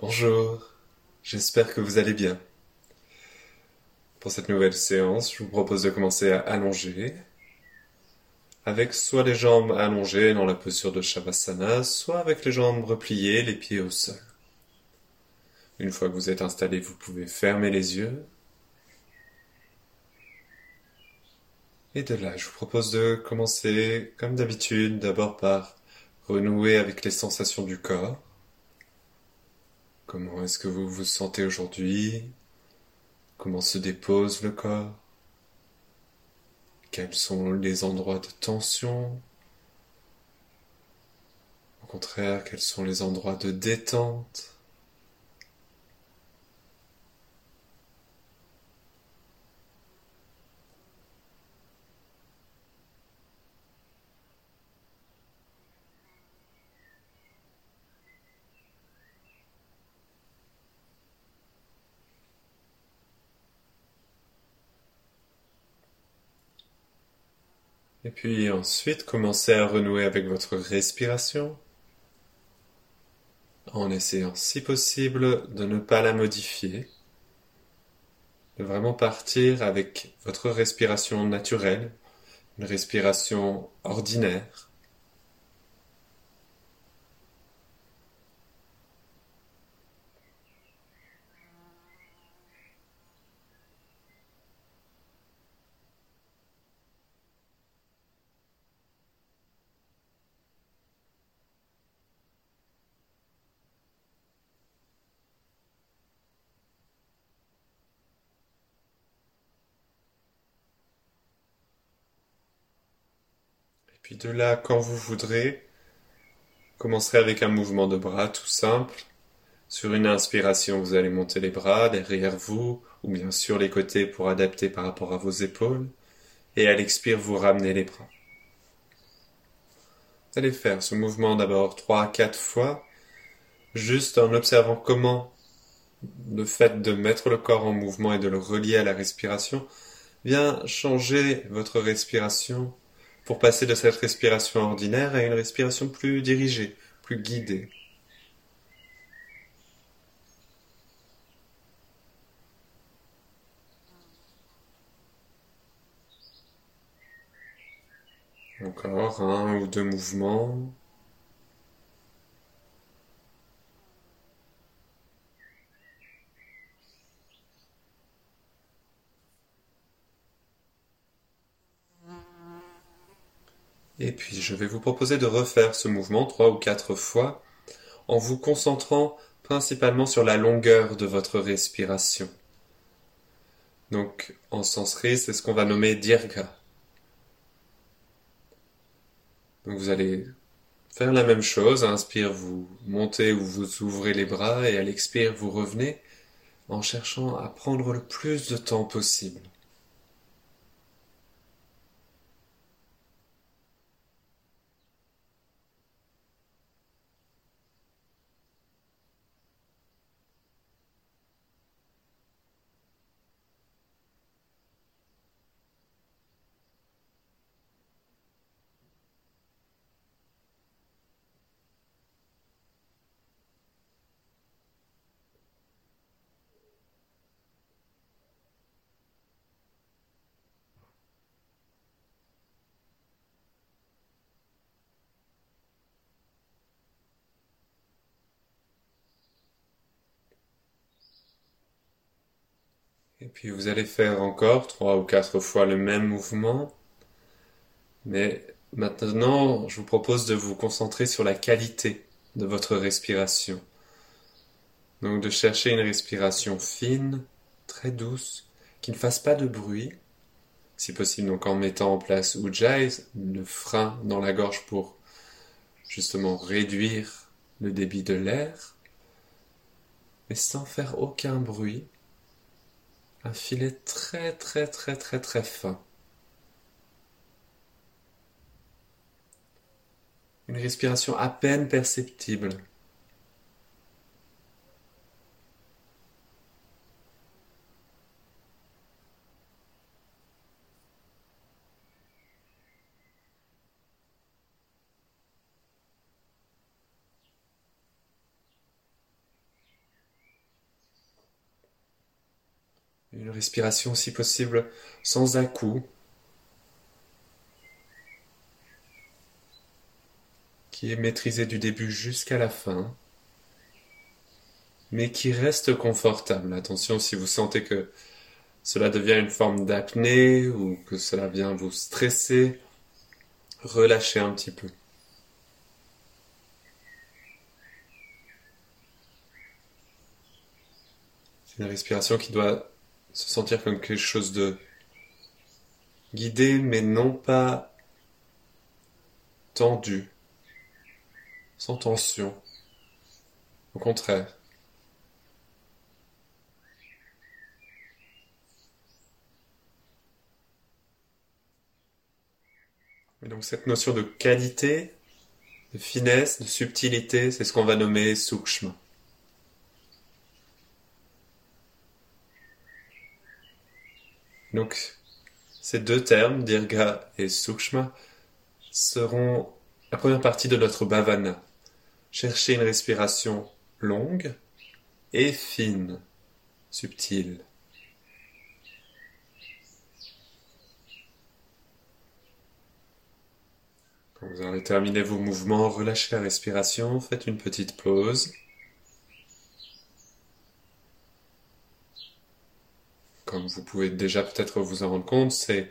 Bonjour, j'espère que vous allez bien. Pour cette nouvelle séance, je vous propose de commencer à allonger, avec soit les jambes allongées dans la posture de Shavasana, soit avec les jambes repliées, les pieds au sol. Une fois que vous êtes installé, vous pouvez fermer les yeux. Et de là, je vous propose de commencer, comme d'habitude, d'abord par renouer avec les sensations du corps. Comment est-ce que vous vous sentez aujourd'hui? Comment se dépose le corps? Quels sont les endroits de tension? Au contraire, quels sont les endroits de détente? Puis ensuite, commencez à renouer avec votre respiration en essayant si possible de ne pas la modifier, de vraiment partir avec votre respiration naturelle, une respiration ordinaire. Puis de là, quand vous voudrez, commencerez avec un mouvement de bras tout simple. Sur une inspiration, vous allez monter les bras derrière vous, ou bien sur les côtés pour adapter par rapport à vos épaules. Et à l'expire, vous ramenez les bras. Vous allez faire ce mouvement d'abord trois à quatre fois, juste en observant comment le fait de mettre le corps en mouvement et de le relier à la respiration vient changer votre respiration pour passer de cette respiration ordinaire à une respiration plus dirigée, plus guidée. Encore un ou deux mouvements. Et puis je vais vous proposer de refaire ce mouvement trois ou quatre fois en vous concentrant principalement sur la longueur de votre respiration. Donc en sanskrit, c'est ce qu'on va nommer dirga. Donc vous allez faire la même chose, à inspire vous montez ou vous ouvrez les bras et à l'expire vous revenez en cherchant à prendre le plus de temps possible. Puis vous allez faire encore trois ou quatre fois le même mouvement. Mais maintenant, je vous propose de vous concentrer sur la qualité de votre respiration. Donc de chercher une respiration fine, très douce, qui ne fasse pas de bruit. Si possible, donc en mettant en place Ujjayi, le frein dans la gorge pour justement réduire le débit de l'air, mais sans faire aucun bruit un filet très très très très très fin. Une respiration à peine perceptible. Respiration si possible sans à-coup, qui est maîtrisée du début jusqu'à la fin, mais qui reste confortable. Attention si vous sentez que cela devient une forme d'apnée ou que cela vient vous stresser, relâchez un petit peu. C'est une respiration qui doit se sentir comme quelque chose de guidé, mais non pas tendu, sans tension. Au contraire. Et donc cette notion de qualité, de finesse, de subtilité, c'est ce qu'on va nommer sukshma. Donc, ces deux termes, dirga et sukshma, seront la première partie de notre bhavana. Chercher une respiration longue et fine, subtile. Quand vous aurez terminé vos mouvements, relâchez la respiration, faites une petite pause. Comme vous pouvez déjà peut-être vous en rendre compte, c'est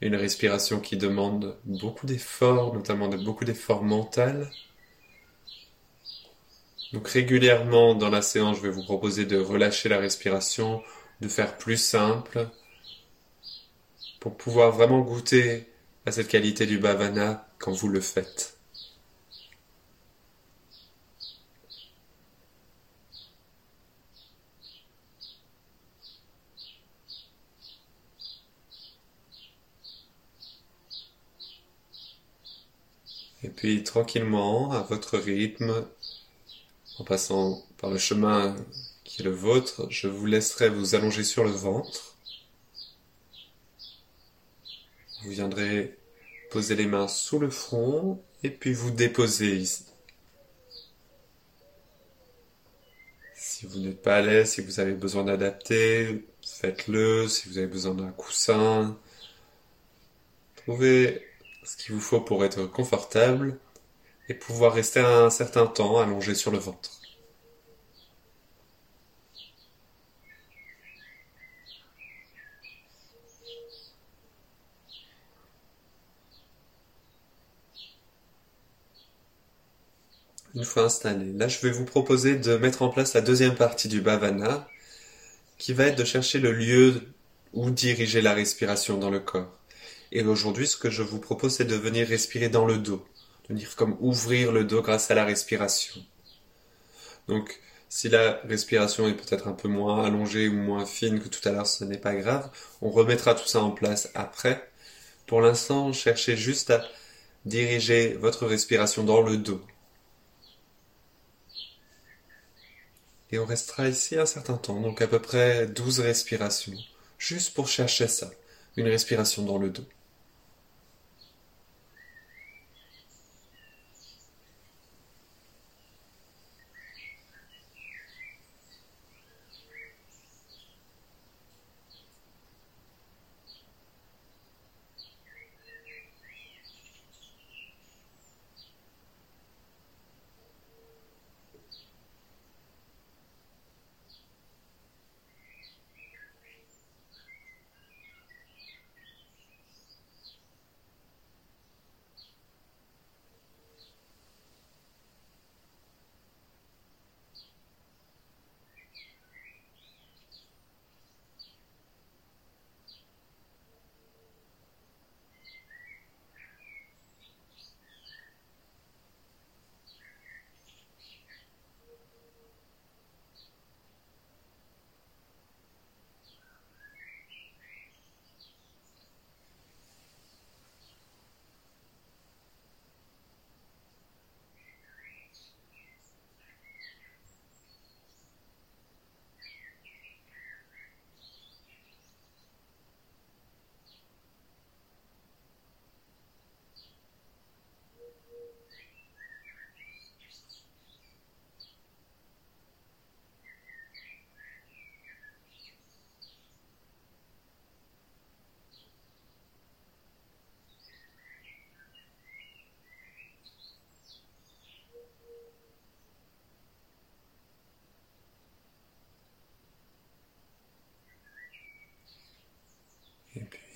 une respiration qui demande beaucoup d'efforts, notamment de beaucoup d'efforts mentaux. Donc régulièrement dans la séance, je vais vous proposer de relâcher la respiration, de faire plus simple, pour pouvoir vraiment goûter à cette qualité du bhavana quand vous le faites. Puis tranquillement, à votre rythme, en passant par le chemin qui est le vôtre, je vous laisserai vous allonger sur le ventre. Vous viendrez poser les mains sous le front et puis vous déposer ici. Si vous n'êtes pas à l'aise, si vous avez besoin d'adapter, faites-le. Si vous avez besoin d'un coussin, trouvez ce qu'il vous faut pour être confortable et pouvoir rester un certain temps allongé sur le ventre. Une fois installé, là je vais vous proposer de mettre en place la deuxième partie du bhavana qui va être de chercher le lieu où diriger la respiration dans le corps. Et aujourd'hui, ce que je vous propose, c'est de venir respirer dans le dos, de venir comme ouvrir le dos grâce à la respiration. Donc, si la respiration est peut-être un peu moins allongée ou moins fine que tout à l'heure, ce n'est pas grave. On remettra tout ça en place après. Pour l'instant, cherchez juste à diriger votre respiration dans le dos. Et on restera ici un certain temps, donc à peu près 12 respirations, juste pour chercher ça, une respiration dans le dos.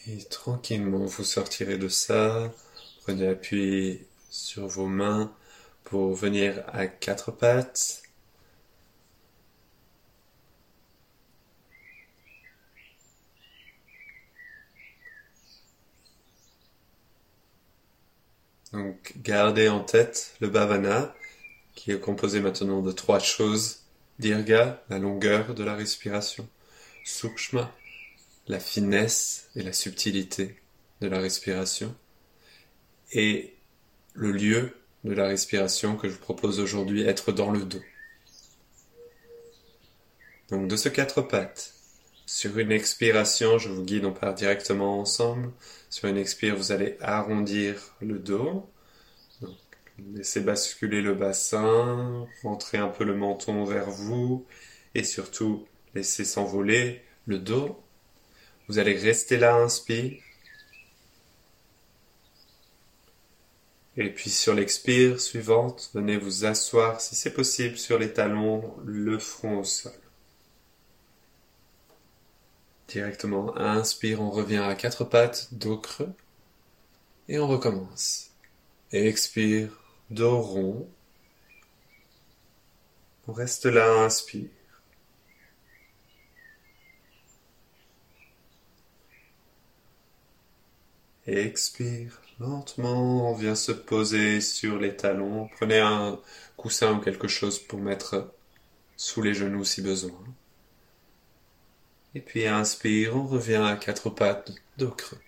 Et tranquillement, vous sortirez de ça. Prenez appui sur vos mains pour venir à quatre pattes. Donc gardez en tête le bhavana qui est composé maintenant de trois choses. Dirga, la longueur de la respiration. Sukshma, la finesse et la subtilité de la respiration. Et le lieu de la respiration que je vous propose aujourd'hui, être dans le dos. Donc de ce quatre pattes, sur une expiration, je vous guide, on part directement ensemble. Sur une expire, vous allez arrondir le dos. Laissez basculer le bassin, rentrer un peu le menton vers vous et surtout laissez s'envoler le dos. Vous allez rester là, inspire. Et puis sur l'expire suivante, venez vous asseoir si c'est possible sur les talons, le front au sol. Directement, inspire, on revient à quatre pattes, dos creux. Et on recommence. Expire, dos rond. On reste là, inspire. Expire lentement, on vient se poser sur les talons. Prenez un coussin ou quelque chose pour mettre sous les genoux si besoin. Et puis inspire, on revient à quatre pattes, dos creux.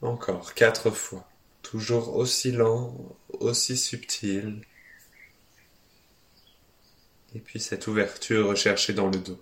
Encore quatre fois, toujours aussi lent, aussi subtil. Et puis cette ouverture recherchée dans le dos.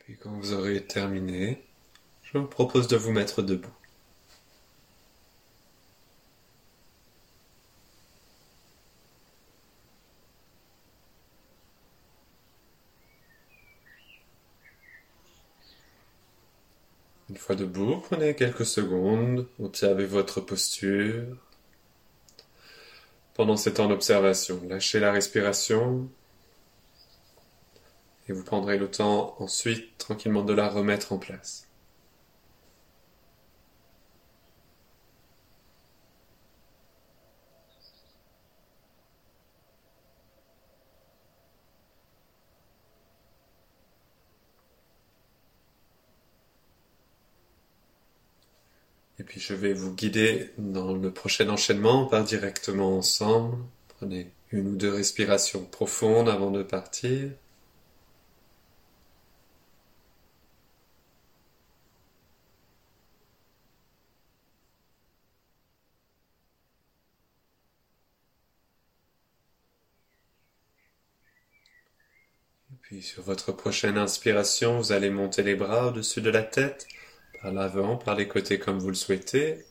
Puis quand vous aurez terminé, je vous propose de vous mettre debout. Une fois debout, prenez quelques secondes, observez votre posture. Pendant ces temps d'observation, lâchez la respiration et vous prendrez le temps ensuite tranquillement de la remettre en place. Et puis je vais vous guider dans le prochain enchaînement, on part directement ensemble. Prenez une ou deux respirations profondes avant de partir. Puis sur votre prochaine inspiration, vous allez monter les bras au-dessus de la tête, par l'avant, par les côtés comme vous le souhaitez.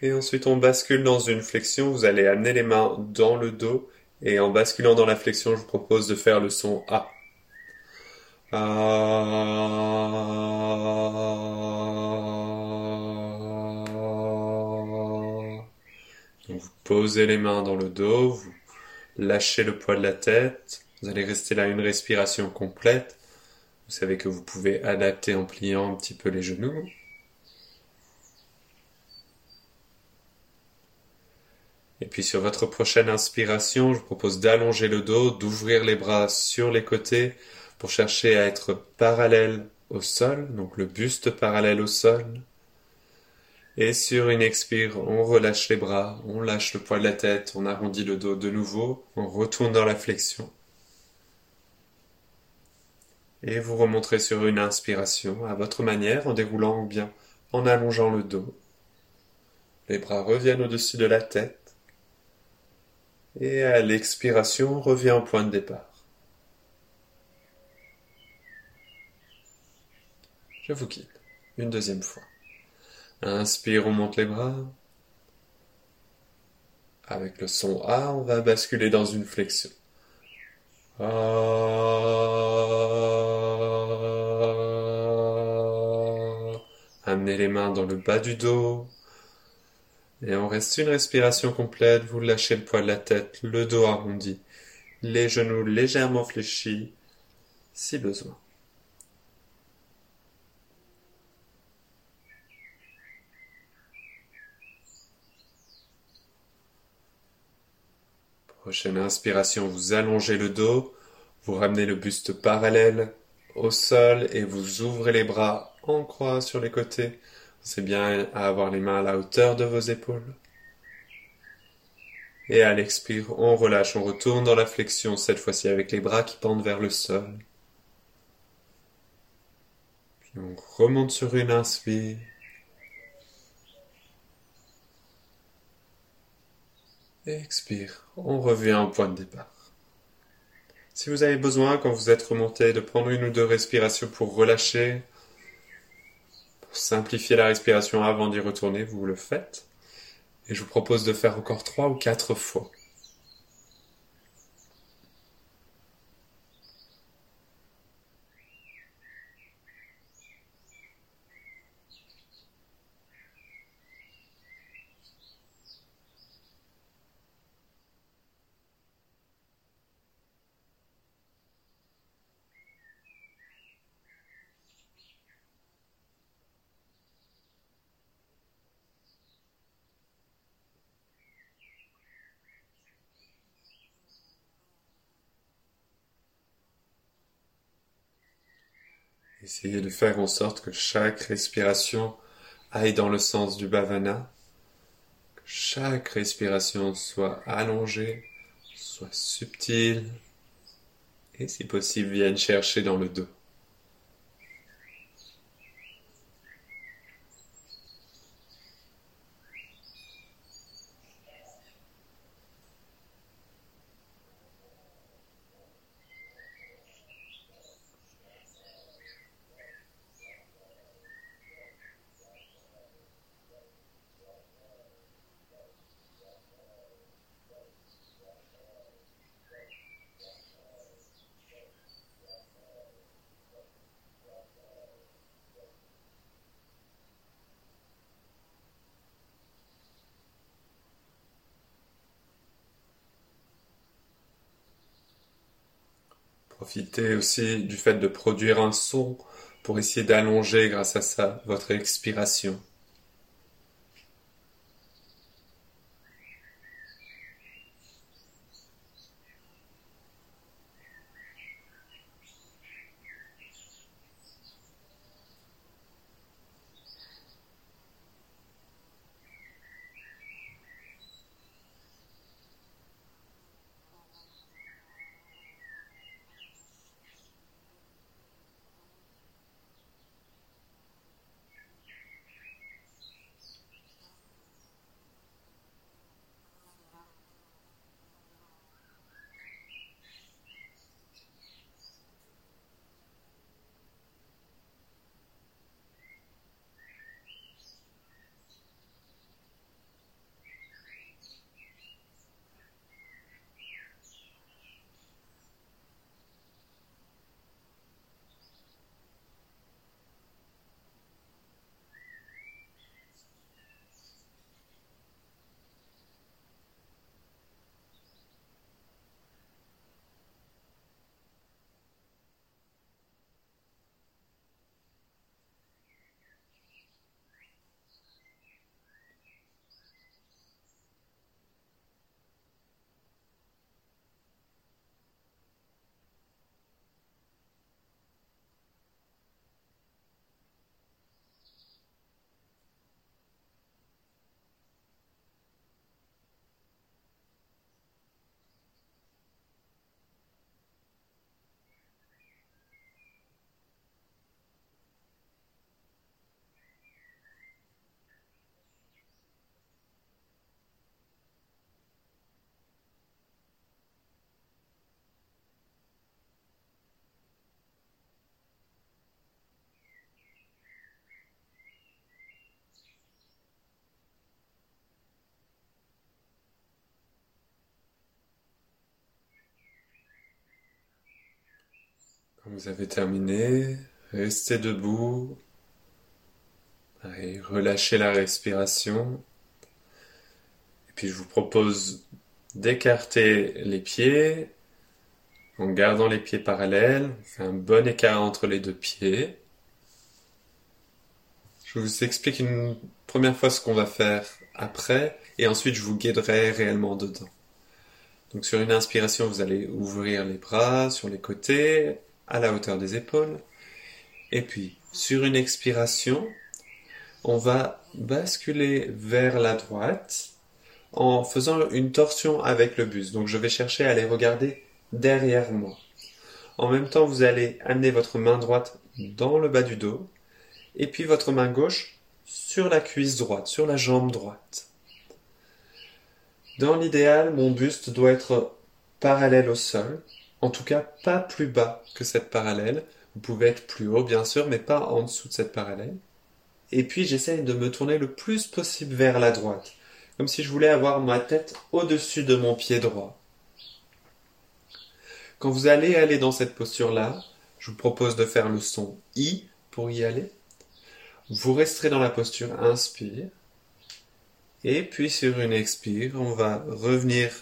Et ensuite, on bascule dans une flexion. Vous allez amener les mains dans le dos. Et en basculant dans la flexion, je vous propose de faire le son A. vous posez les mains dans le dos, vous lâchez le poids de la tête. Vous allez rester là une respiration complète. Vous savez que vous pouvez adapter en pliant un petit peu les genoux. Et puis sur votre prochaine inspiration, je vous propose d'allonger le dos, d'ouvrir les bras sur les côtés pour chercher à être parallèle au sol, donc le buste parallèle au sol. Et sur une expire, on relâche les bras, on lâche le poids de la tête, on arrondit le dos de nouveau, on retourne dans la flexion. Et vous remontrez sur une inspiration à votre manière en déroulant ou bien en allongeant le dos. Les bras reviennent au-dessus de la tête. Et à l'expiration, on revient au point de départ. Je vous quitte. Une deuxième fois. Inspire, on monte les bras. Avec le son A, on va basculer dans une flexion. Amenez les mains dans le bas du dos. Et on reste une respiration complète, vous lâchez le poids de la tête, le dos arrondi, les genoux légèrement fléchis, si besoin. Prochaine inspiration, vous allongez le dos, vous ramenez le buste parallèle au sol et vous ouvrez les bras en croix sur les côtés. C'est bien à avoir les mains à la hauteur de vos épaules. Et à l'expire, on relâche, on retourne dans la flexion, cette fois-ci avec les bras qui pendent vers le sol. Puis on remonte sur une inspire. Expire, on revient au point de départ. Si vous avez besoin, quand vous êtes remonté, de prendre une ou deux respirations pour relâcher, simplifier la respiration avant d'y retourner, vous le faites. Et je vous propose de faire encore trois ou quatre fois. Essayez de faire en sorte que chaque respiration aille dans le sens du bhavana, que chaque respiration soit allongée, soit subtile, et si possible vienne chercher dans le dos. Profitez aussi du fait de produire un son pour essayer d'allonger grâce à ça votre expiration. Vous avez terminé, restez debout et relâchez la respiration. Et puis je vous propose d'écarter les pieds en gardant les pieds parallèles. Fait un bon écart entre les deux pieds. Je vous explique une première fois ce qu'on va faire après et ensuite je vous guiderai réellement dedans. Donc sur une inspiration, vous allez ouvrir les bras sur les côtés, à la hauteur des épaules. Et puis, sur une expiration, on va basculer vers la droite en faisant une torsion avec le buste. Donc je vais chercher à les regarder derrière moi. En même temps, vous allez amener votre main droite dans le bas du dos et puis votre main gauche sur la cuisse droite, sur la jambe droite. Dans l'idéal, mon buste doit être parallèle au sol, en tout cas pas plus bas que cette parallèle. Vous pouvez être plus haut bien sûr, mais pas en dessous de cette parallèle. Et puis j'essaye de me tourner le plus possible vers la droite, comme si je voulais avoir ma tête au-dessus de mon pied droit. Quand vous allez aller dans cette posture-là, je vous propose de faire le son I pour y aller. Vous resterez dans la posture inspire. Et puis sur une expire, on va revenir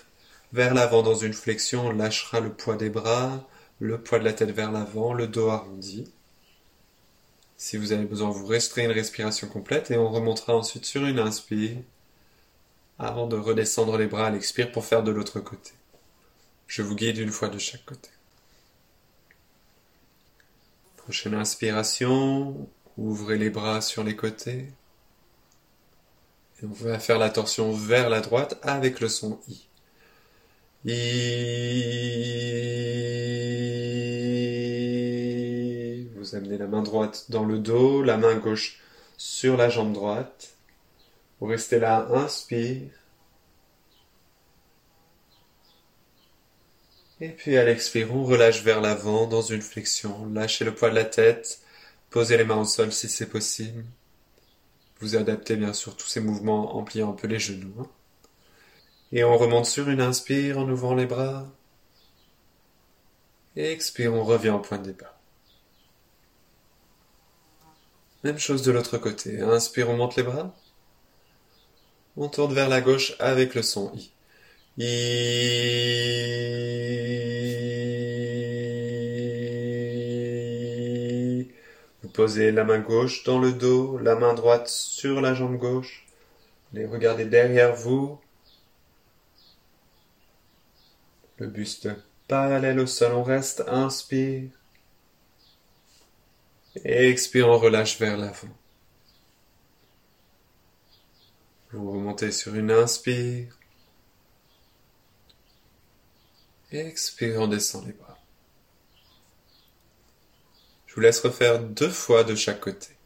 vers l'avant dans une flexion, on lâchera le poids des bras, le poids de la tête vers l'avant, le dos arrondi. Si vous avez besoin, vous resterez une respiration complète et on remontera ensuite sur une inspire avant de redescendre les bras à l'expire pour faire de l'autre côté. Je vous guide une fois de chaque côté. Prochaine inspiration, ouvrez les bras sur les côtés. Et on va faire la torsion vers la droite avec le son I. Vous amenez la main droite dans le dos, la main gauche sur la jambe droite. Vous restez là, inspire. Et puis à l'expire, on relâche vers l'avant dans une flexion. Lâchez le poids de la tête. Posez les mains au sol si c'est possible. Vous adaptez bien sûr tous ces mouvements en pliant un peu les genoux. Et on remonte sur une inspire en ouvrant les bras. Et expire, on revient au point de départ. Même chose de l'autre côté. Inspire, on monte les bras. On tourne vers la gauche avec le son I. I. Posez la main gauche dans le dos, la main droite sur la jambe gauche. Les regardez derrière vous. Le buste parallèle au sol, on reste, inspire. Et expire, on relâche vers l'avant. Vous remontez sur une inspire. Expire, on descend les bras. Je vous laisse refaire deux fois de chaque côté.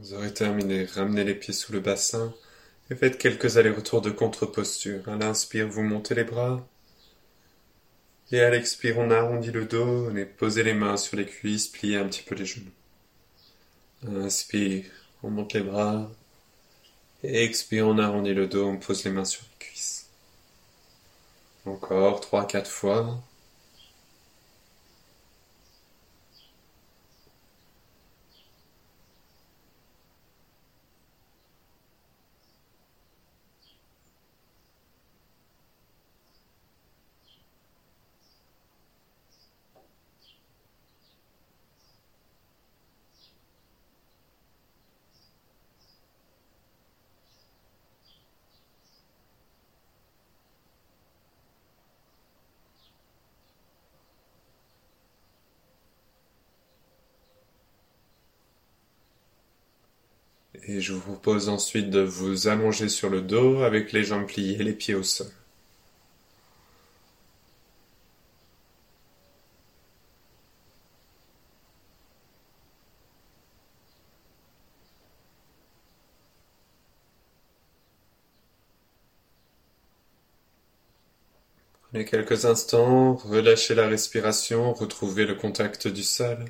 Vous aurez terminé, ramenez les pieds sous le bassin et faites quelques allers-retours de contre-posture. À l'inspire, vous montez les bras. Et à l'expire, on arrondit le dos et posez les mains sur les cuisses, pliez un petit peu les genoux. Inspire, on monte les bras. Et expire, on arrondit le dos, on pose les mains sur les cuisses. Encore trois, quatre fois. Et je vous propose ensuite de vous allonger sur le dos avec les jambes pliées les pieds au sol. Prenez quelques instants, relâchez la respiration, retrouvez le contact du sol.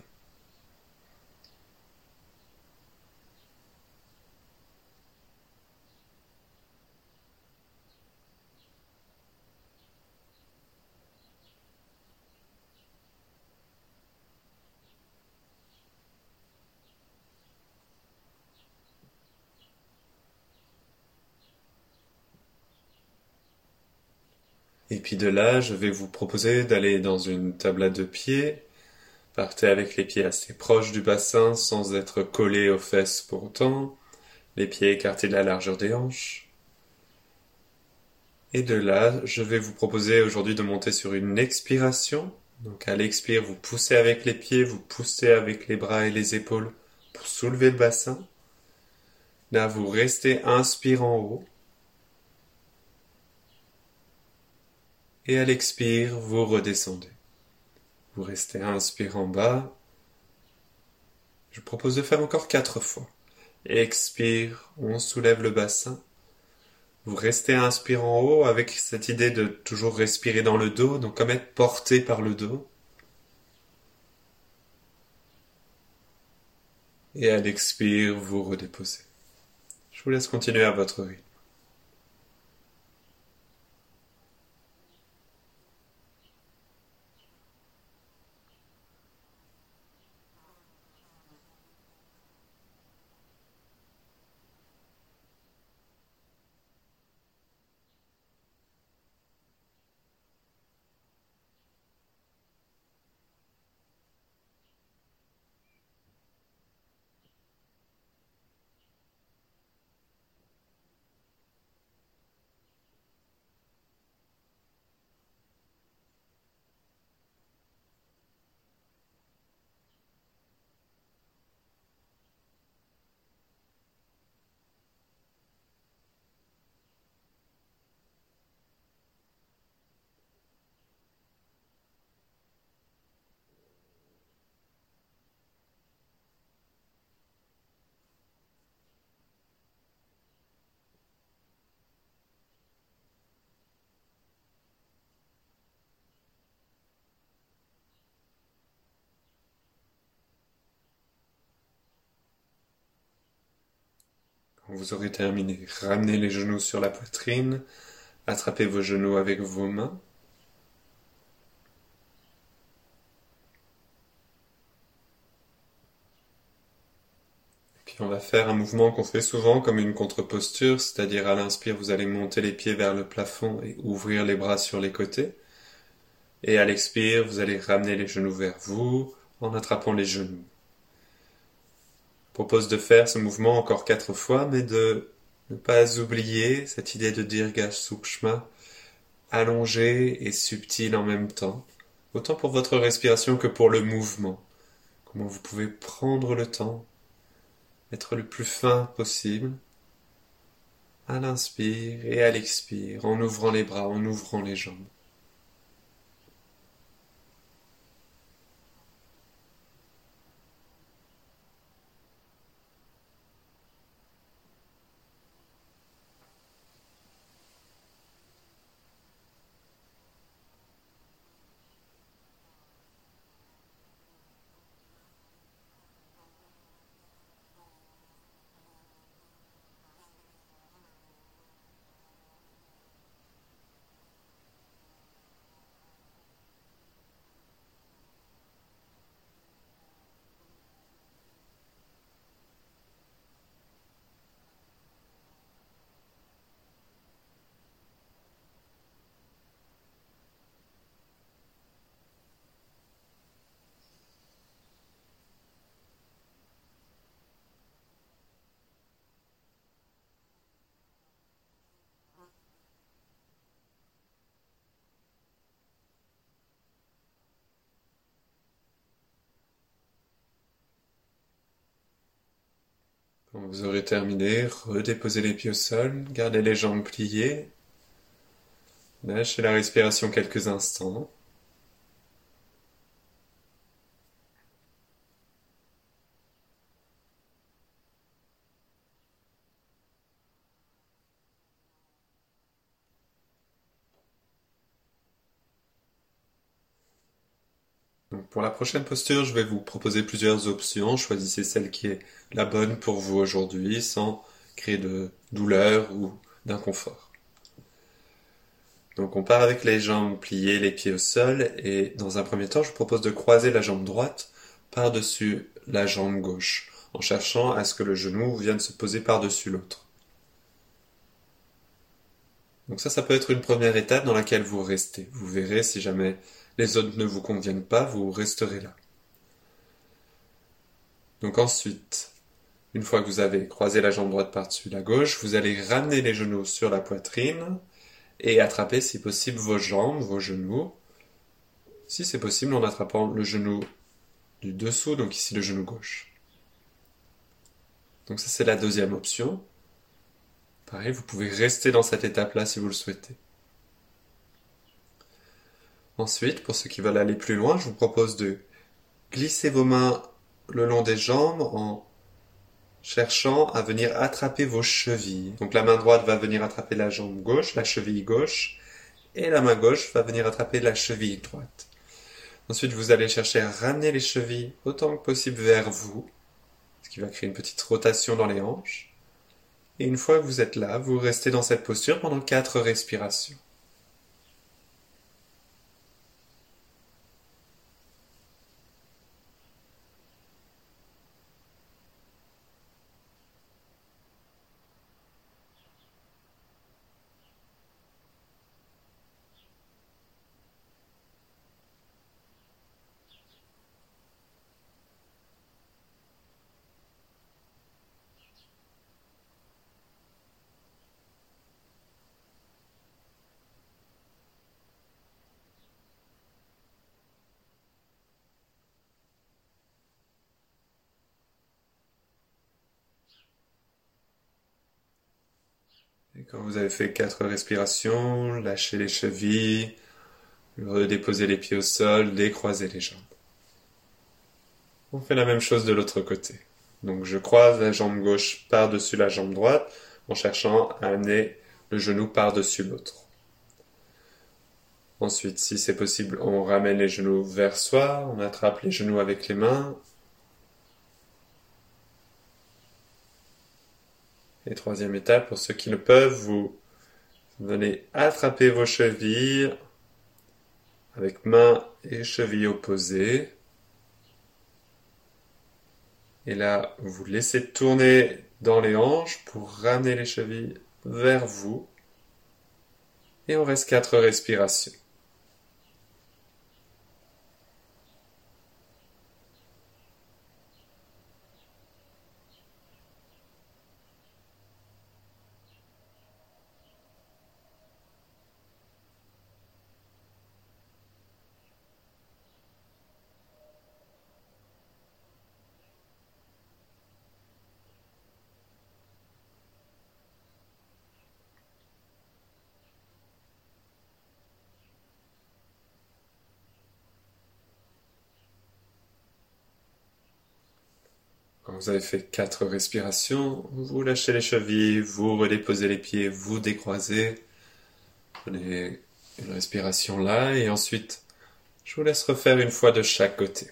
Et puis de là, je vais vous proposer d'aller dans une table à deux pieds. Partez avec les pieds assez proches du bassin sans être collés aux fesses pour autant. Les pieds écartés de la largeur des hanches. Et de là, je vais vous proposer aujourd'hui de monter sur une expiration. Donc à l'expire, vous poussez avec les pieds, vous poussez avec les bras et les épaules pour soulever le bassin. Là, vous restez inspire en haut. Et à l'expire, vous redescendez. Vous restez inspire en bas. Je propose de faire encore quatre fois. Expire, on soulève le bassin. Vous restez inspire en haut avec cette idée de toujours respirer dans le dos, donc comme être porté par le dos. Et à l'expire, vous redéposez. Je vous laisse continuer à votre rythme. Vous aurez terminé, ramenez les genoux sur la poitrine, attrapez vos genoux avec vos mains. Puis on va faire un mouvement qu'on fait souvent comme une contre-posture, c'est-à-dire à, l'inspire vous allez monter les pieds vers le plafond et ouvrir les bras sur les côtés. Et à l'expire vous allez ramener les genoux vers vous en attrapant les genoux propose de faire ce mouvement encore quatre fois, mais de ne pas oublier cette idée de Dirga Sukshma, allongé et subtil en même temps, autant pour votre respiration que pour le mouvement. Comment vous pouvez prendre le temps, être le plus fin possible, à l'inspire et à l'expire, en ouvrant les bras, en ouvrant les jambes. Vous aurez terminé, redéposez les pieds au sol, gardez les jambes pliées, lâchez la respiration quelques instants. Pour la prochaine posture, je vais vous proposer plusieurs options. Choisissez celle qui est la bonne pour vous aujourd'hui sans créer de douleur ou d'inconfort. Donc on part avec les jambes pliées, les pieds au sol et dans un premier temps, je vous propose de croiser la jambe droite par-dessus la jambe gauche en cherchant à ce que le genou vienne se poser par-dessus l'autre. Donc ça, ça peut être une première étape dans laquelle vous restez. Vous verrez si jamais les autres ne vous conviennent pas, vous resterez là. Donc ensuite, une fois que vous avez croisé la jambe droite par-dessus la gauche, vous allez ramener les genoux sur la poitrine et attraper si possible vos jambes, vos genoux. Si c'est possible en attrapant le genou du dessous, donc ici le genou gauche. Donc ça c'est la deuxième option. Pareil, vous pouvez rester dans cette étape-là si vous le souhaitez. Ensuite, pour ceux qui veulent aller plus loin, je vous propose de glisser vos mains le long des jambes en cherchant à venir attraper vos chevilles. Donc la main droite va venir attraper la jambe gauche, la cheville gauche, et la main gauche va venir attraper la cheville droite. Ensuite, vous allez chercher à ramener les chevilles autant que possible vers vous, ce qui va créer une petite rotation dans les hanches. Et une fois que vous êtes là, vous restez dans cette posture pendant quatre respirations. Quand vous avez fait quatre respirations, lâchez les chevilles, redéposez les pieds au sol, décroisez les jambes. On fait la même chose de l'autre côté. Donc je croise la jambe gauche par-dessus la jambe droite en cherchant à amener le genou par-dessus l'autre. Ensuite, si c'est possible, on ramène les genoux vers soi, on attrape les genoux avec les mains, Et troisième étape, pour ceux qui le peuvent, vous venez attraper vos chevilles avec main et cheville opposées. Et là, vous laissez tourner dans les hanches pour ramener les chevilles vers vous. Et on reste quatre respirations. Vous avez fait quatre respirations, vous lâchez les chevilles, vous redéposez les pieds, vous décroisez. Prenez une respiration là et ensuite je vous laisse refaire une fois de chaque côté.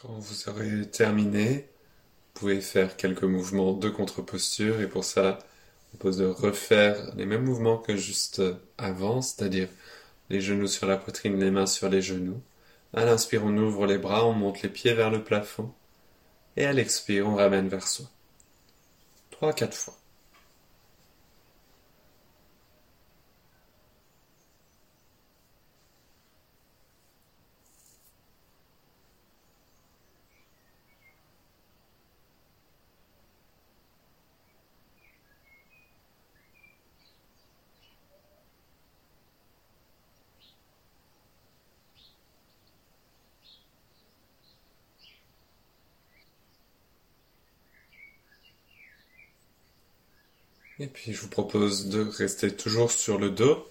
Quand vous aurez terminé, vous pouvez faire quelques mouvements de contre-posture et pour ça, on propose de refaire les mêmes mouvements que juste avant, c'est-à-dire les genoux sur la poitrine, les mains sur les genoux. À l'inspire, on ouvre les bras, on monte les pieds vers le plafond. Et à l'expire, on ramène vers soi. Trois, quatre fois. Puis je vous propose de rester toujours sur le dos.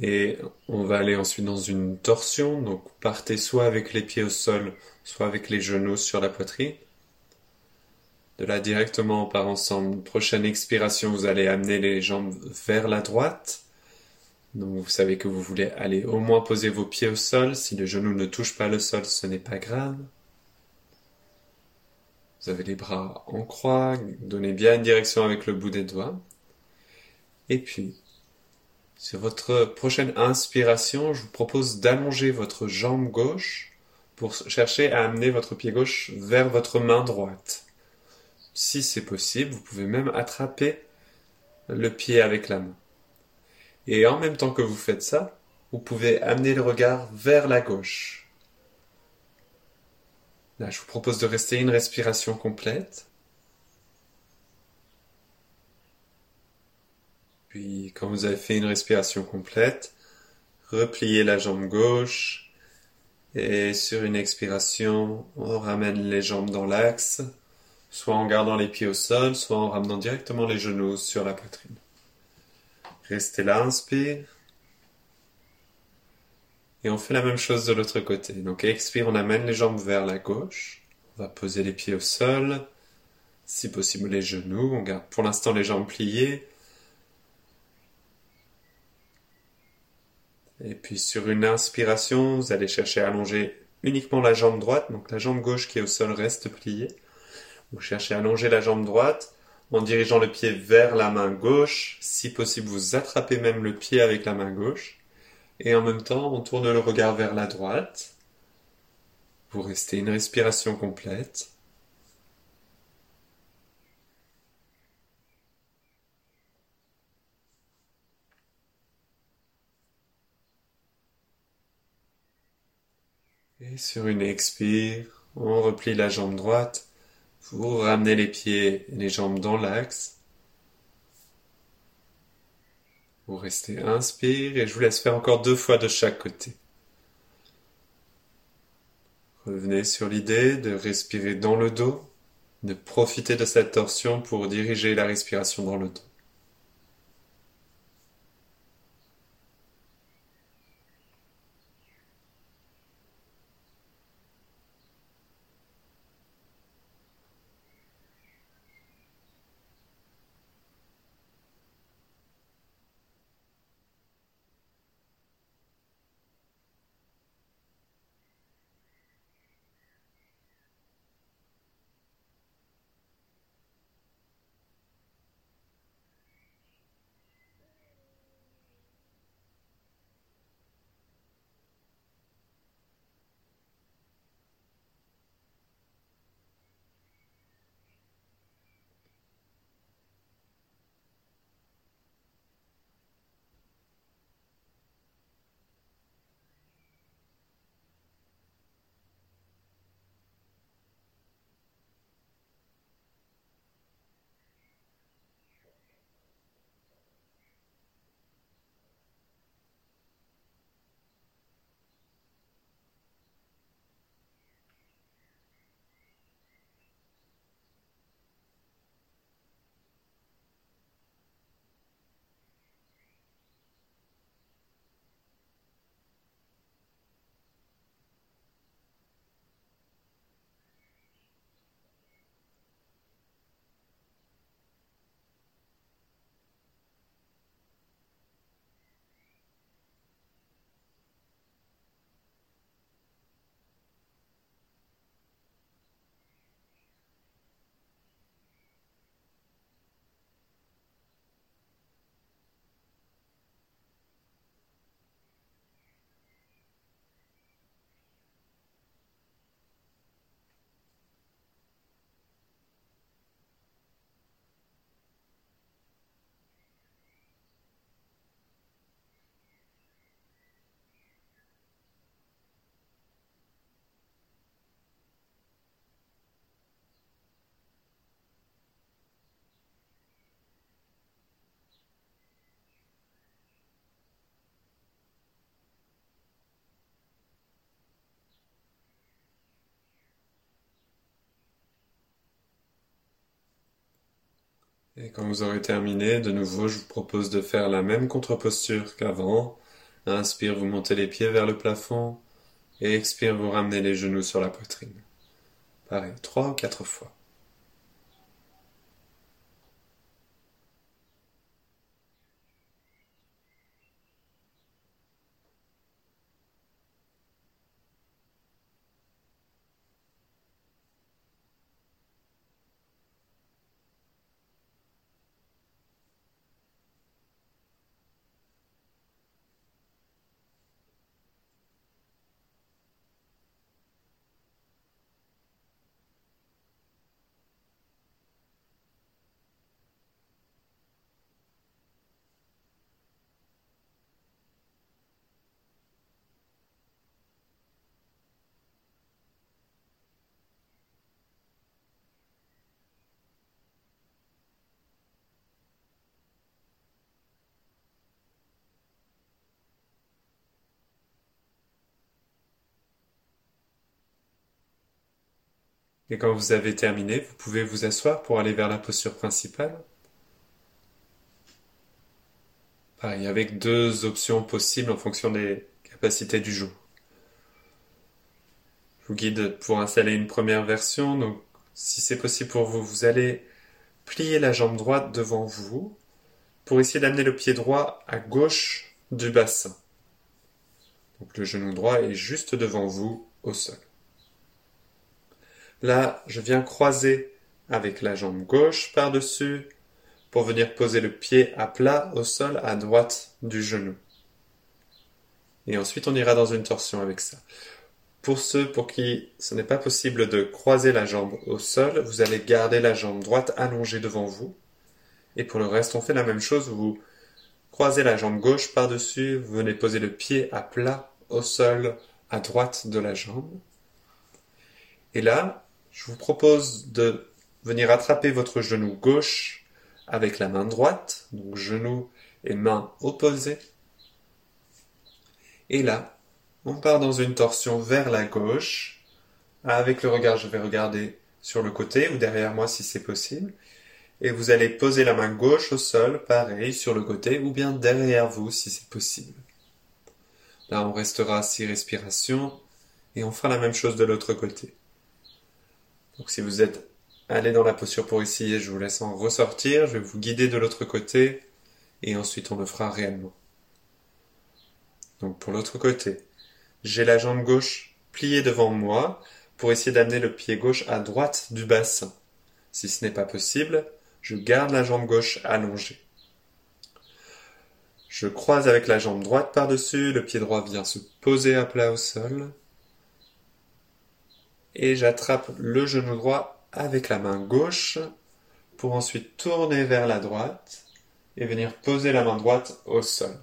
Et on va aller ensuite dans une torsion. Donc partez soit avec les pieds au sol, soit avec les genoux sur la poitrine. De là directement on part ensemble. Prochaine expiration, vous allez amener les jambes vers la droite. Donc vous savez que vous voulez aller au moins poser vos pieds au sol. Si le genou ne touche pas le sol, ce n'est pas grave. Vous avez les bras en croix, donnez bien une direction avec le bout des doigts. Et puis, sur votre prochaine inspiration, je vous propose d'allonger votre jambe gauche pour chercher à amener votre pied gauche vers votre main droite. Si c'est possible, vous pouvez même attraper le pied avec la main. Et en même temps que vous faites ça, vous pouvez amener le regard vers la gauche. Je vous propose de rester une respiration complète. Puis, quand vous avez fait une respiration complète, repliez la jambe gauche. Et sur une expiration, on ramène les jambes dans l'axe, soit en gardant les pieds au sol, soit en ramenant directement les genoux sur la poitrine. Restez là, inspire. Et on fait la même chose de l'autre côté. Donc expire, on amène les jambes vers la gauche. On va poser les pieds au sol. Si possible les genoux. On garde pour l'instant les jambes pliées. Et puis sur une inspiration, vous allez chercher à allonger uniquement la jambe droite. Donc la jambe gauche qui est au sol reste pliée. Vous cherchez à allonger la jambe droite en dirigeant le pied vers la main gauche. Si possible, vous attrapez même le pied avec la main gauche. Et en même temps, on tourne le regard vers la droite. Vous restez une respiration complète. Et sur une expire, on replie la jambe droite. Vous ramenez les pieds et les jambes dans l'axe. Vous restez inspire et je vous laisse faire encore deux fois de chaque côté. Revenez sur l'idée de respirer dans le dos, de profiter de cette torsion pour diriger la respiration dans le dos. Et quand vous aurez terminé, de nouveau, je vous propose de faire la même contre-posture qu'avant. Inspire, vous montez les pieds vers le plafond. Et expire, vous ramenez les genoux sur la poitrine. Pareil, trois ou quatre fois. Et quand vous avez terminé, vous pouvez vous asseoir pour aller vers la posture principale. Pareil, avec deux options possibles en fonction des capacités du jour. Je vous guide pour installer une première version. Donc, si c'est possible pour vous, vous allez plier la jambe droite devant vous pour essayer d'amener le pied droit à gauche du bassin. Donc, le genou droit est juste devant vous au sol. Là, je viens croiser avec la jambe gauche par-dessus pour venir poser le pied à plat au sol à droite du genou. Et ensuite, on ira dans une torsion avec ça. Pour ceux pour qui ce n'est pas possible de croiser la jambe au sol, vous allez garder la jambe droite allongée devant vous. Et pour le reste, on fait la même chose. Vous croisez la jambe gauche par-dessus, vous venez poser le pied à plat au sol à droite de la jambe. Et là, je vous propose de venir attraper votre genou gauche avec la main droite, donc genou et main opposées. Et là, on part dans une torsion vers la gauche. Avec le regard, je vais regarder sur le côté ou derrière moi si c'est possible. Et vous allez poser la main gauche au sol, pareil, sur le côté ou bien derrière vous si c'est possible. Là, on restera à six respirations et on fera la même chose de l'autre côté. Donc si vous êtes allé dans la posture pour essayer, je vous laisse en ressortir, je vais vous guider de l'autre côté et ensuite on le fera réellement. Donc pour l'autre côté, j'ai la jambe gauche pliée devant moi pour essayer d'amener le pied gauche à droite du bassin. Si ce n'est pas possible, je garde la jambe gauche allongée. Je croise avec la jambe droite par-dessus, le pied droit vient se poser à plat au sol et j'attrape le genou droit avec la main gauche pour ensuite tourner vers la droite et venir poser la main droite au sol.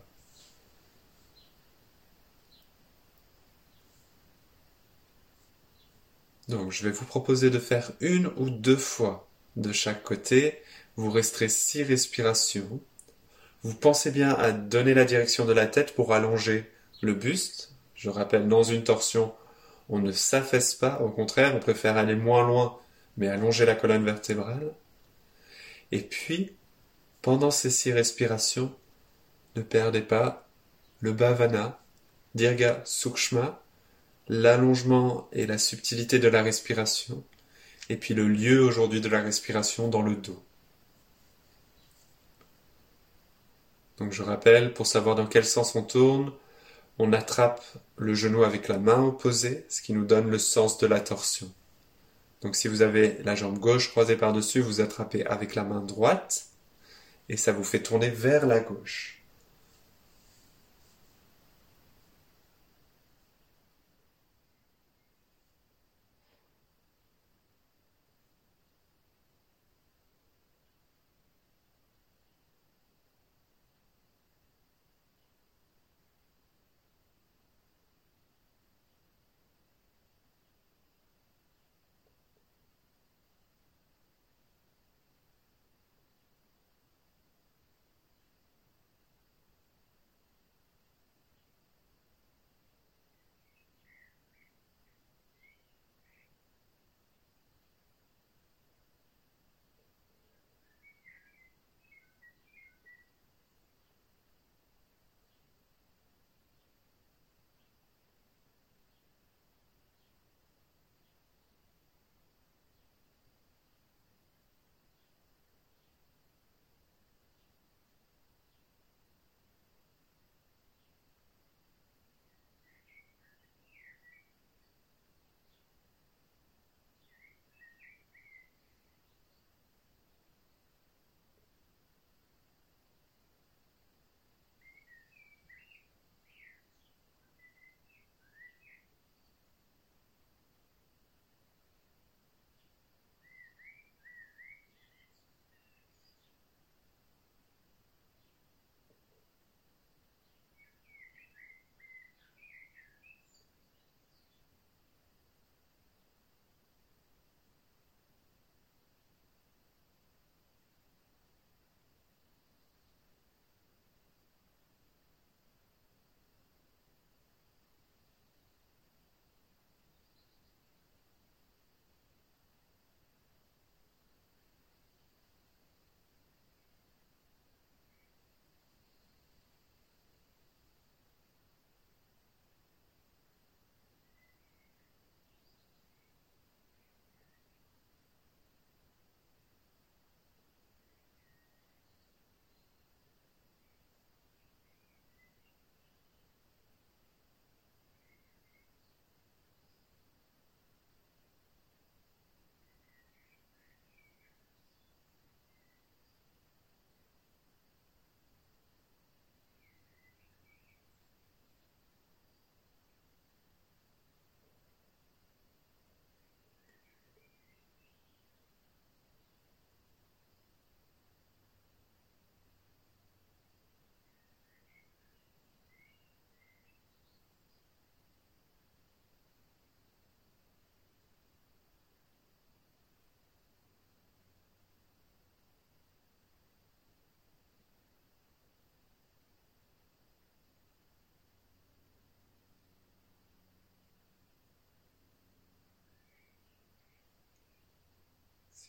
Donc je vais vous proposer de faire une ou deux fois de chaque côté. Vous resterez six respirations. Vous pensez bien à donner la direction de la tête pour allonger le buste. Je rappelle, dans une torsion, on ne s'affaisse pas, au contraire, on préfère aller moins loin, mais allonger la colonne vertébrale. Et puis, pendant ces six respirations, ne perdez pas le bhavana, dirga sukshma, l'allongement et la subtilité de la respiration, et puis le lieu aujourd'hui de la respiration dans le dos. Donc je rappelle, pour savoir dans quel sens on tourne, on attrape le genou avec la main opposée, ce qui nous donne le sens de la torsion. Donc si vous avez la jambe gauche croisée par-dessus, vous attrapez avec la main droite et ça vous fait tourner vers la gauche.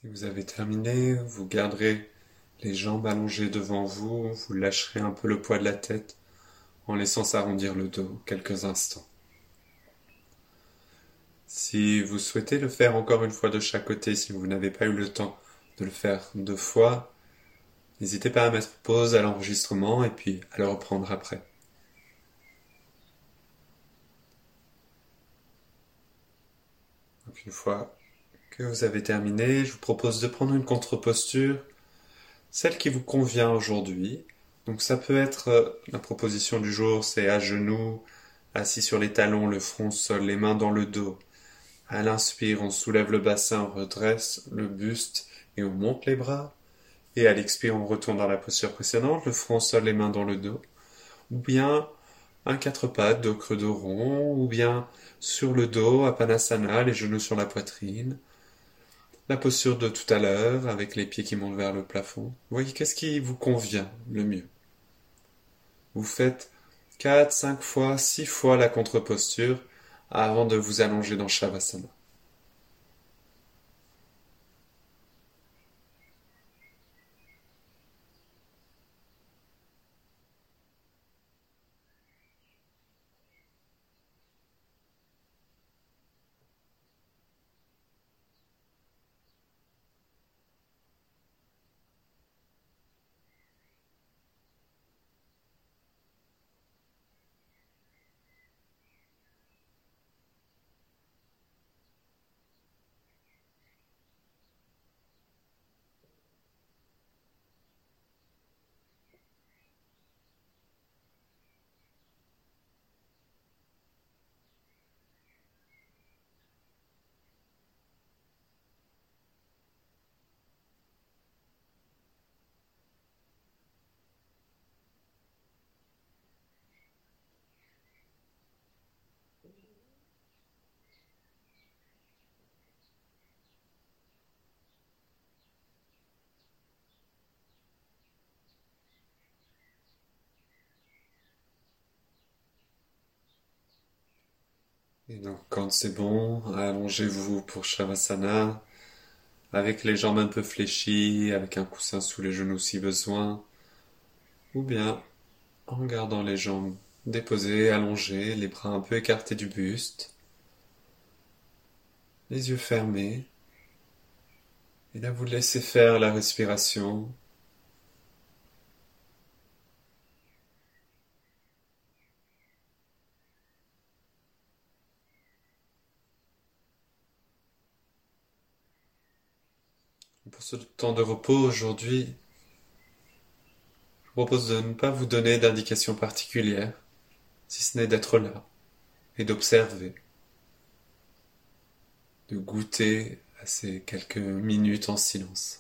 Si vous avez terminé, vous garderez les jambes allongées devant vous, vous lâcherez un peu le poids de la tête en laissant s'arrondir le dos quelques instants. Si vous souhaitez le faire encore une fois de chaque côté, si vous n'avez pas eu le temps de le faire deux fois, n'hésitez pas à mettre pause à l'enregistrement et puis à le reprendre après. Donc une fois vous avez terminé, je vous propose de prendre une contre-posture, celle qui vous convient aujourd'hui. Donc ça peut être euh, la proposition du jour, c'est à genoux, assis sur les talons, le front sol, les mains dans le dos. À l'inspire, on soulève le bassin, on redresse le buste et on monte les bras. Et à l'expire, on retourne dans la posture précédente, le front sol, les mains dans le dos. Ou bien un quatre pattes, dos creux, dos rond, ou bien sur le dos, à Panasana, les genoux sur la poitrine. La posture de tout à l'heure, avec les pieds qui montent vers le plafond. Voyez, qu'est-ce qui vous convient le mieux? Vous faites quatre, cinq fois, six fois la contre-posture avant de vous allonger dans Shavasana. Et donc, quand c'est bon, allongez-vous pour Shavasana, avec les jambes un peu fléchies, avec un coussin sous les genoux si besoin, ou bien en gardant les jambes déposées, allongées, les bras un peu écartés du buste, les yeux fermés, et là vous laissez faire la respiration Pour ce temps de repos aujourd'hui, je vous propose de ne pas vous donner d'indications particulières, si ce n'est d'être là et d'observer, de goûter à ces quelques minutes en silence.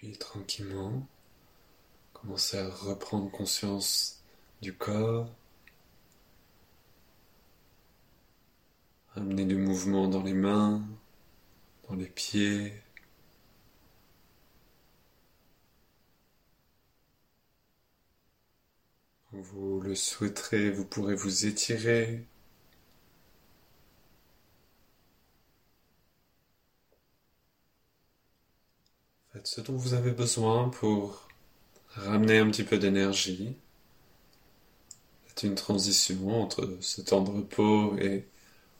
Puis tranquillement, commencez à reprendre conscience du corps. Amener du mouvement dans les mains, dans les pieds. Vous le souhaiterez, vous pourrez vous étirer. Ce dont vous avez besoin pour ramener un petit peu d'énergie. C'est une transition entre ce temps de repos et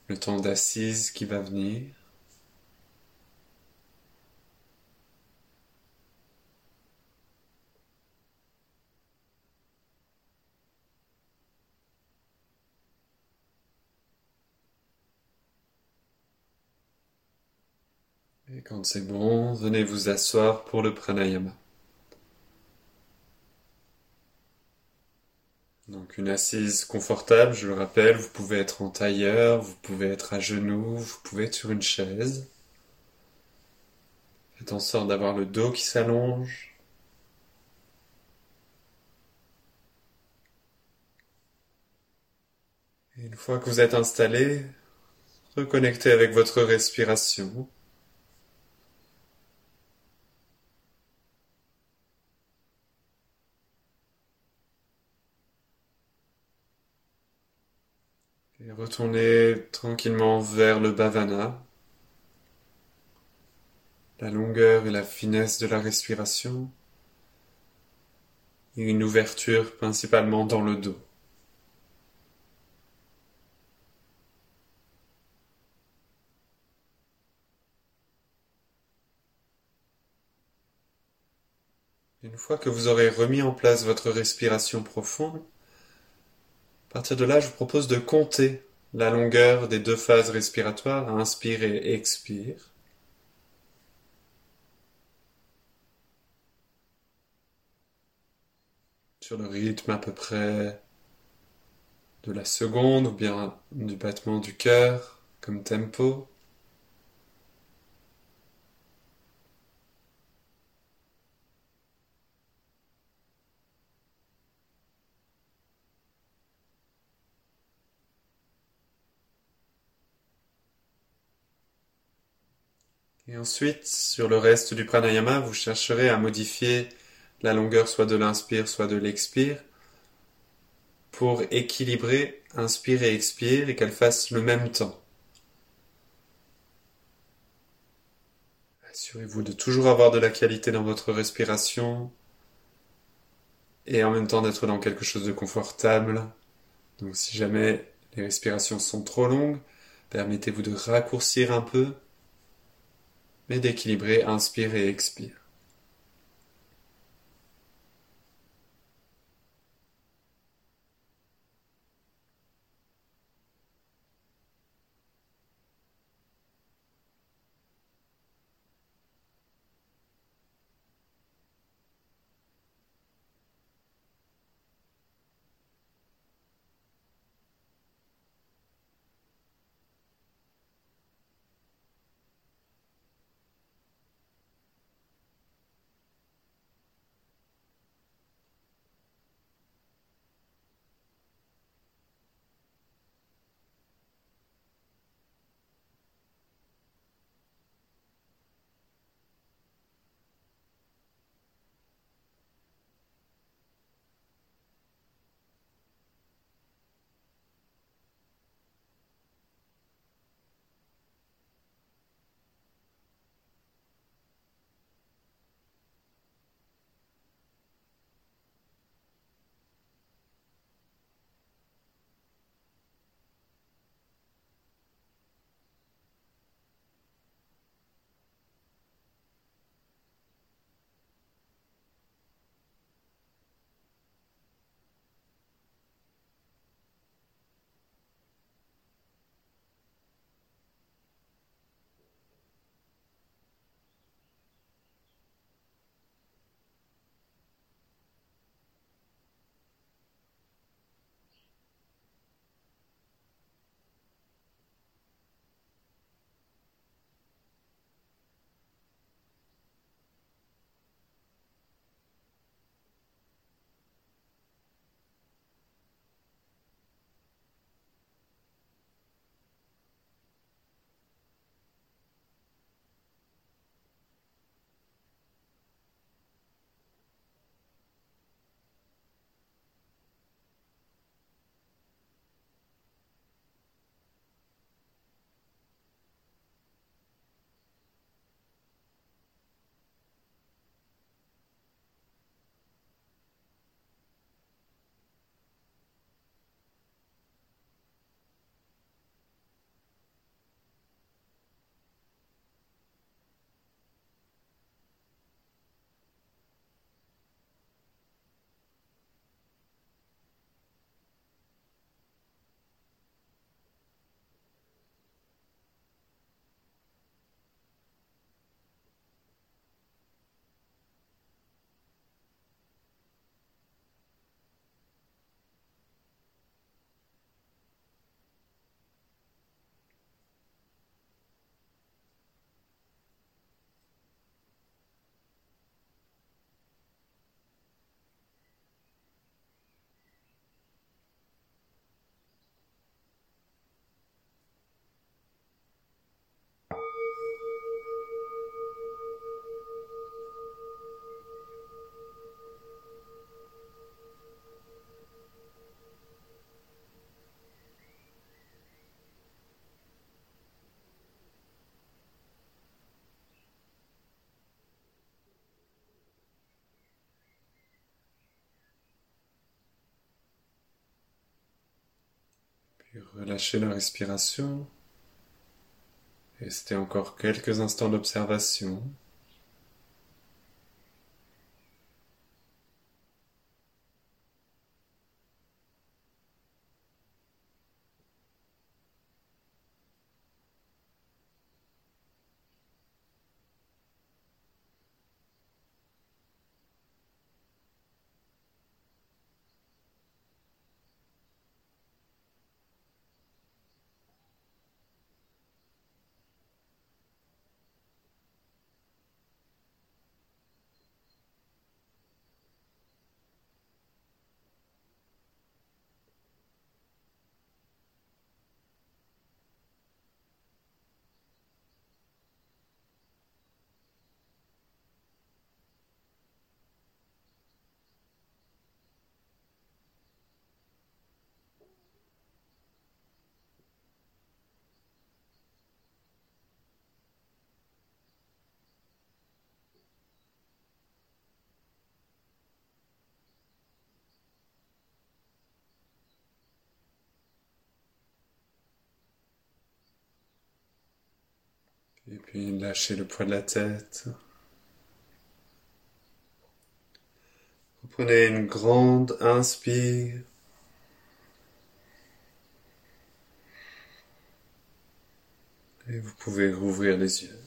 le temps d'assise qui va venir. Quand c'est bon, venez vous asseoir pour le pranayama. Donc une assise confortable, je le rappelle, vous pouvez être en tailleur, vous pouvez être à genoux, vous pouvez être sur une chaise. Faites en sorte d'avoir le dos qui s'allonge. Une fois que vous êtes installé, reconnectez avec votre respiration. Et retournez tranquillement vers le bhavana, la longueur et la finesse de la respiration, et une ouverture principalement dans le dos. Une fois que vous aurez remis en place votre respiration profonde, à partir de là, je vous propose de compter la longueur des deux phases respiratoires, inspire et expire. Sur le rythme à peu près de la seconde ou bien du battement du cœur comme tempo. Et ensuite, sur le reste du pranayama, vous chercherez à modifier la longueur soit de l'inspire, soit de l'expire, pour équilibrer inspire et expire et qu'elles fassent le même temps. Assurez-vous de toujours avoir de la qualité dans votre respiration et en même temps d'être dans quelque chose de confortable. Donc si jamais les respirations sont trop longues, permettez-vous de raccourcir un peu mais d'équilibrer inspire et expire. Puis relâchez la respiration. Restez encore quelques instants d'observation. Et puis lâchez le poids de la tête. Prenez une grande inspire. Et vous pouvez rouvrir les yeux.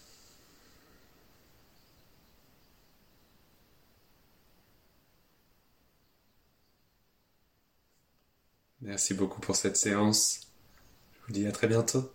Merci beaucoup pour cette séance. Je vous dis à très bientôt.